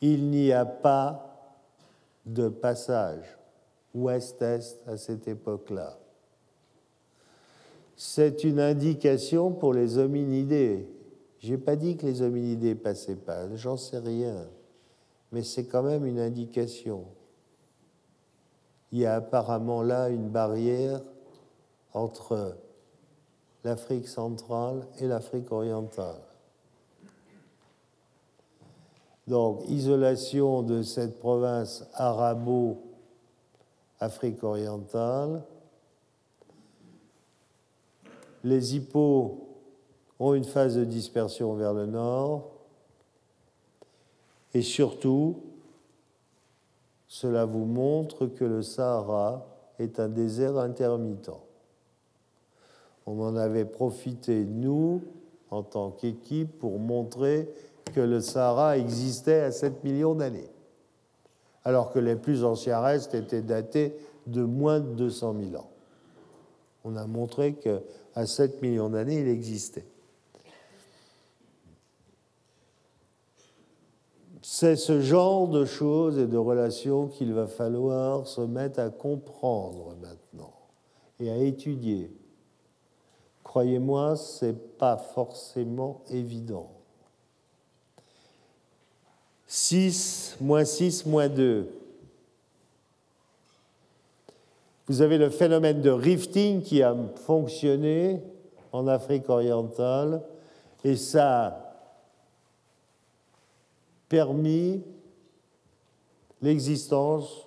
Il n'y a pas de passage ouest-est à cette époque-là. C'est une indication pour les hominidés. Je n'ai pas dit que les hominidés passaient pas, j'en sais rien, mais c'est quand même une indication. Il y a apparemment là une barrière entre l'Afrique centrale et l'Afrique orientale. Donc, isolation de cette province arabo Afrique orientale. Les hippos ont une phase de dispersion vers le nord. Et surtout, cela vous montre que le Sahara est un désert intermittent. On en avait profité, nous, en tant qu'équipe, pour montrer que le Sahara existait à 7 millions d'années alors que les plus anciens restes étaient datés de moins de 200 000 ans. On a montré qu'à 7 millions d'années, il existait. C'est ce genre de choses et de relations qu'il va falloir se mettre à comprendre maintenant et à étudier. Croyez-moi, ce n'est pas forcément évident. 6, moins 6, moins 2. Vous avez le phénomène de rifting qui a fonctionné en Afrique orientale et ça permis l'existence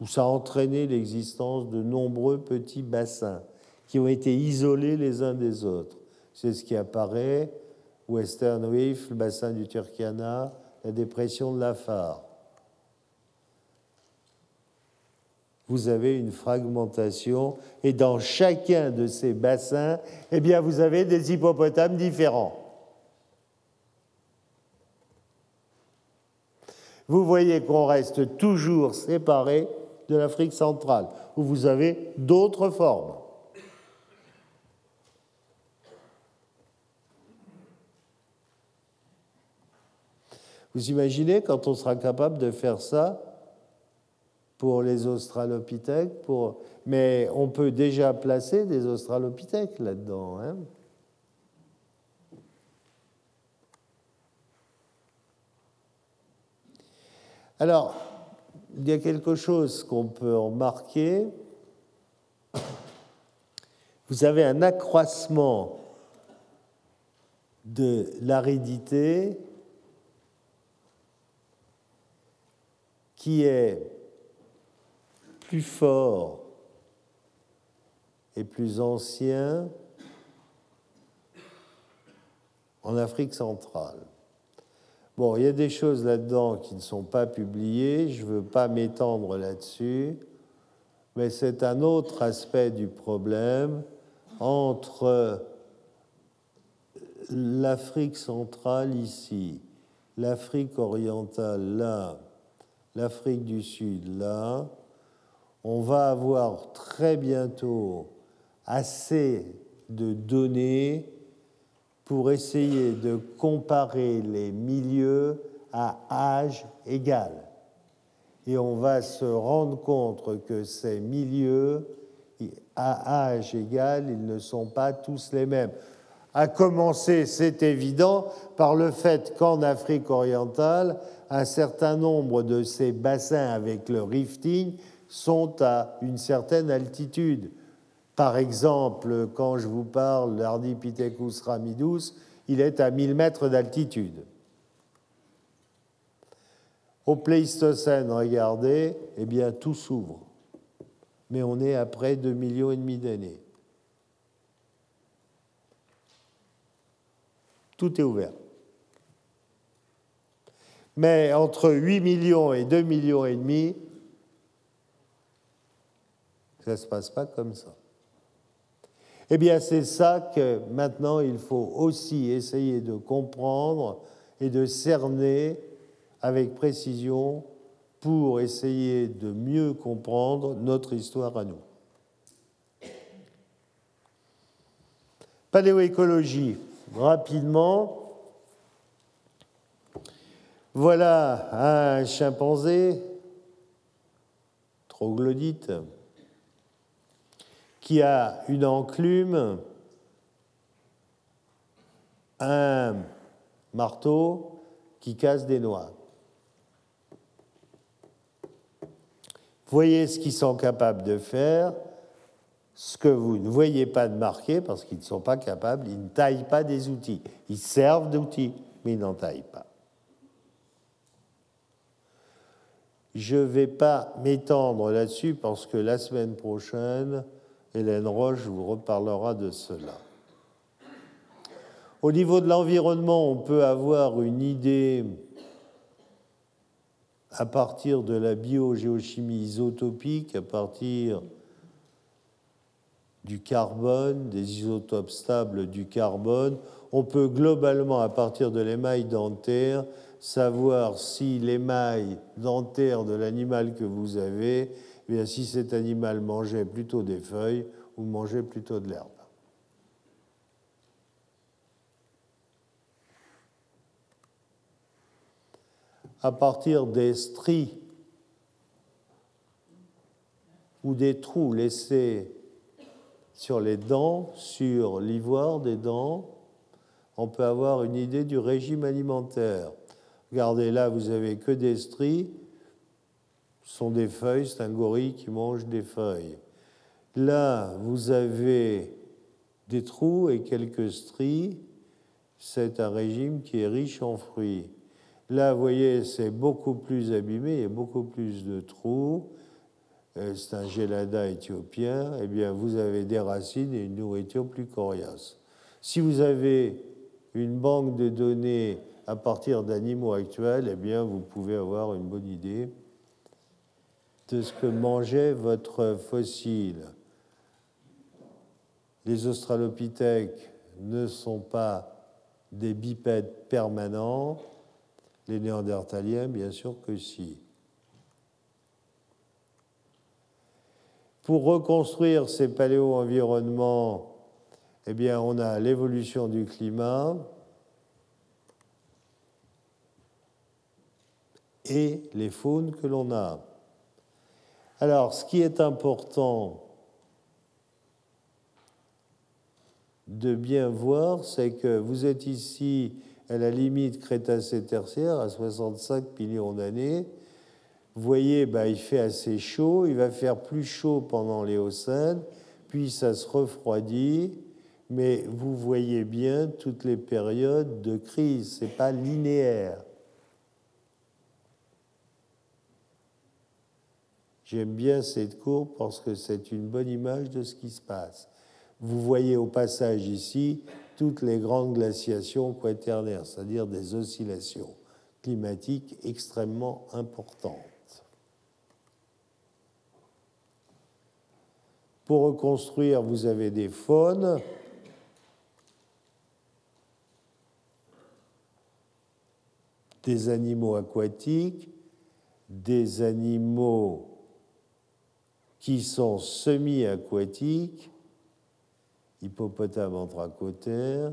où ça a entraîné l'existence de nombreux petits bassins qui ont été isolés les uns des autres. C'est ce qui apparaît, Western Reef, le bassin du Turkana, la dépression de la Phare. Vous avez une fragmentation et dans chacun de ces bassins, eh bien, vous avez des hippopotames différents. Vous voyez qu'on reste toujours séparé de l'Afrique centrale, où vous avez d'autres formes. Vous imaginez quand on sera capable de faire ça pour les australopithèques, pour... mais on peut déjà placer des australopithèques là-dedans. Hein Alors, il y a quelque chose qu'on peut remarquer. Vous avez un accroissement de l'aridité qui est plus fort et plus ancien en Afrique centrale. Bon, il y a des choses là-dedans qui ne sont pas publiées, je ne veux pas m'étendre là-dessus, mais c'est un autre aspect du problème entre l'Afrique centrale ici, l'Afrique orientale là, l'Afrique du Sud là. On va avoir très bientôt assez de données pour essayer de comparer les milieux à âge égal. Et on va se rendre compte que ces milieux, à âge égal, ils ne sont pas tous les mêmes. À commencer, c'est évident, par le fait qu'en Afrique orientale, un certain nombre de ces bassins avec le rifting sont à une certaine altitude. Par exemple, quand je vous parle d'Ardipithecus ramidus, il est à 1000 mètres d'altitude. Au Pléistocène, regardez, eh bien tout s'ouvre. Mais on est après 2 millions et demi d'années. Tout est ouvert. Mais entre 8 millions et 2 millions et demi, ça ne se passe pas comme ça. Eh bien, c'est ça que maintenant il faut aussi essayer de comprendre et de cerner avec précision pour essayer de mieux comprendre notre histoire à nous. Paléoécologie, rapidement. Voilà un chimpanzé troglodyte qui a une enclume, un marteau qui casse des noix. Voyez ce qu'ils sont capables de faire, ce que vous ne voyez pas de marquer parce qu'ils ne sont pas capables, ils ne taillent pas des outils. Ils servent d'outils, mais ils n'en taillent pas. Je ne vais pas m'étendre là-dessus parce que la semaine prochaine, Hélène Roche vous reparlera de cela. Au niveau de l'environnement, on peut avoir une idée à partir de la biogéochimie isotopique, à partir du carbone, des isotopes stables du carbone. On peut globalement, à partir de l'émail dentaire, savoir si l'émail dentaire de l'animal que vous avez eh si cet animal mangeait plutôt des feuilles ou mangeait plutôt de l'herbe. À partir des stries ou des trous laissés sur les dents, sur l'ivoire des dents, on peut avoir une idée du régime alimentaire. Regardez là, vous avez que des stries, sont des feuilles, c'est un gorille qui mange des feuilles. Là, vous avez des trous et quelques stries, c'est un régime qui est riche en fruits. Là, vous voyez, c'est beaucoup plus abîmé, il y a beaucoup plus de trous. euh, c'est un gélada éthiopien, eh bien vous avez des racines et une nourriture plus coriace. Si vous avez une banque de données à partir d'animaux actuels, eh bien vous pouvez avoir une bonne idée de ce que mangeait votre fossile. Les australopithèques ne sont pas des bipèdes permanents, les néandertaliens, bien sûr que si. Pour reconstruire ces paléo-environnements, eh bien, on a l'évolution du climat et les faunes que l'on a. Alors, ce qui est important de bien voir, c'est que vous êtes ici à la limite Crétacé-Tertiaire, à 65 millions d'années. Vous voyez, bah, il fait assez chaud, il va faire plus chaud pendant l'Éocène, puis ça se refroidit, mais vous voyez bien toutes les périodes de crise, ce n'est pas linéaire. J'aime bien cette courbe parce que c'est une bonne image de ce qui se passe. Vous voyez au passage ici toutes les grandes glaciations quaternaires, c'est-à-dire des oscillations climatiques extrêmement importantes. Pour reconstruire, vous avez des faunes. des animaux aquatiques, des animaux qui sont semi-aquatiques, hippopotames anthracotères,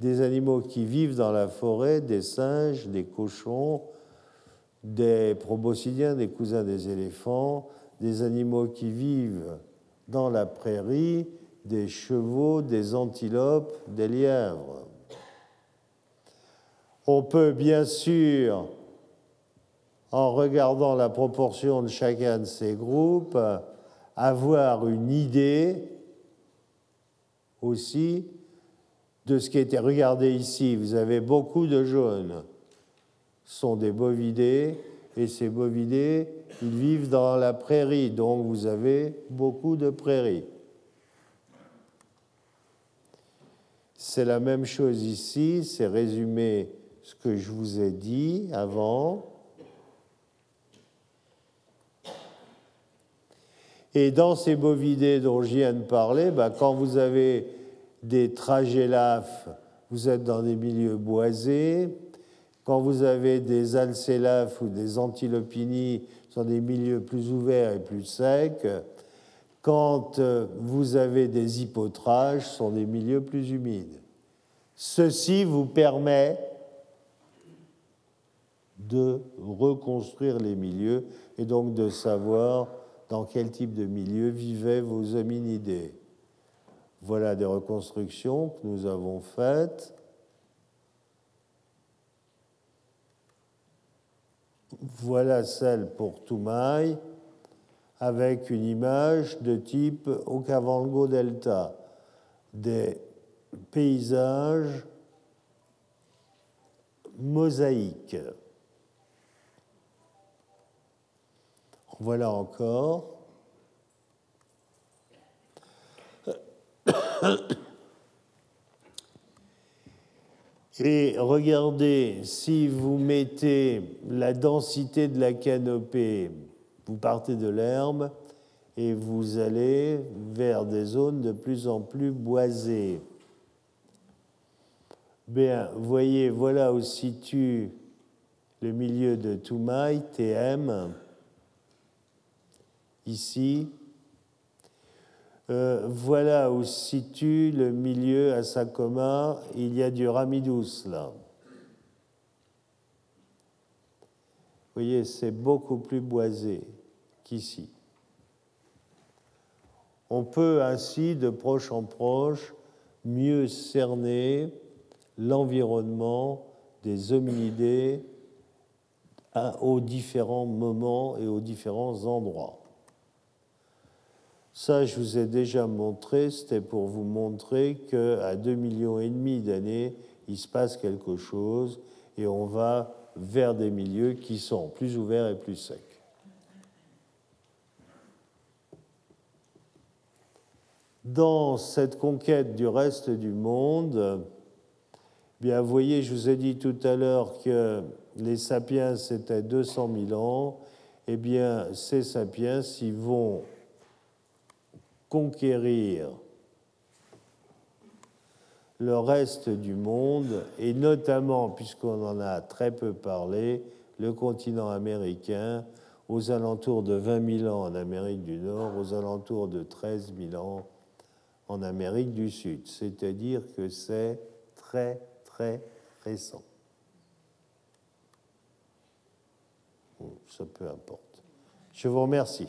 des animaux qui vivent dans la forêt, des singes, des cochons, des proboscidiens, des cousins des éléphants, des animaux qui vivent dans la prairie, des chevaux, des antilopes, des lièvres. On peut bien sûr, en regardant la proportion de chacun de ces groupes, avoir une idée aussi de ce qui a été regardé ici. Vous avez beaucoup de jaunes. Ce sont des bovidés, et ces bovidés, ils vivent dans la prairie, donc vous avez beaucoup de prairies. C'est la même chose ici, c'est résumé ce que je vous ai dit avant. Et dans ces bovidés dont je viens de parler, bah, quand vous avez des tragélaphes, vous êtes dans des milieux boisés. Quand vous avez des alcélaphes ou des antilopinies, ce sont des milieux plus ouverts et plus secs. Quand euh, vous avez des hypotrages, ce sont des milieux plus humides. Ceci vous permet de reconstruire les milieux et donc de savoir dans quel type de milieu vivaient vos hominidés. Voilà des reconstructions que nous avons faites. Voilà celle pour Toumaï avec une image de type Okavango Delta, des paysages mosaïques. Voilà encore. Et regardez, si vous mettez la densité de la canopée, vous partez de l'herbe et vous allez vers des zones de plus en plus boisées. Bien, voyez, voilà où se situe le milieu de Toumaï, TM ici. Euh, voilà où se situe le milieu à Sakoma. Il y a du ramidus là. Vous voyez, c'est beaucoup plus boisé qu'ici. On peut ainsi, de proche en proche, mieux cerner l'environnement des hominidés aux différents moments et aux différents endroits. Ça, je vous ai déjà montré, c'était pour vous montrer qu'à 2,5 millions et demi d'années, il se passe quelque chose et on va vers des milieux qui sont plus ouverts et plus secs. Dans cette conquête du reste du monde, bien, vous voyez, je vous ai dit tout à l'heure que les sapiens, c'était 200 000 ans. Eh bien, ces sapiens, ils vont conquérir le reste du monde, et notamment, puisqu'on en a très peu parlé, le continent américain, aux alentours de 20 000 ans en Amérique du Nord, aux alentours de 13 000 ans en Amérique du Sud. C'est-à-dire que c'est très, très récent. Ça peu importe. Je vous remercie.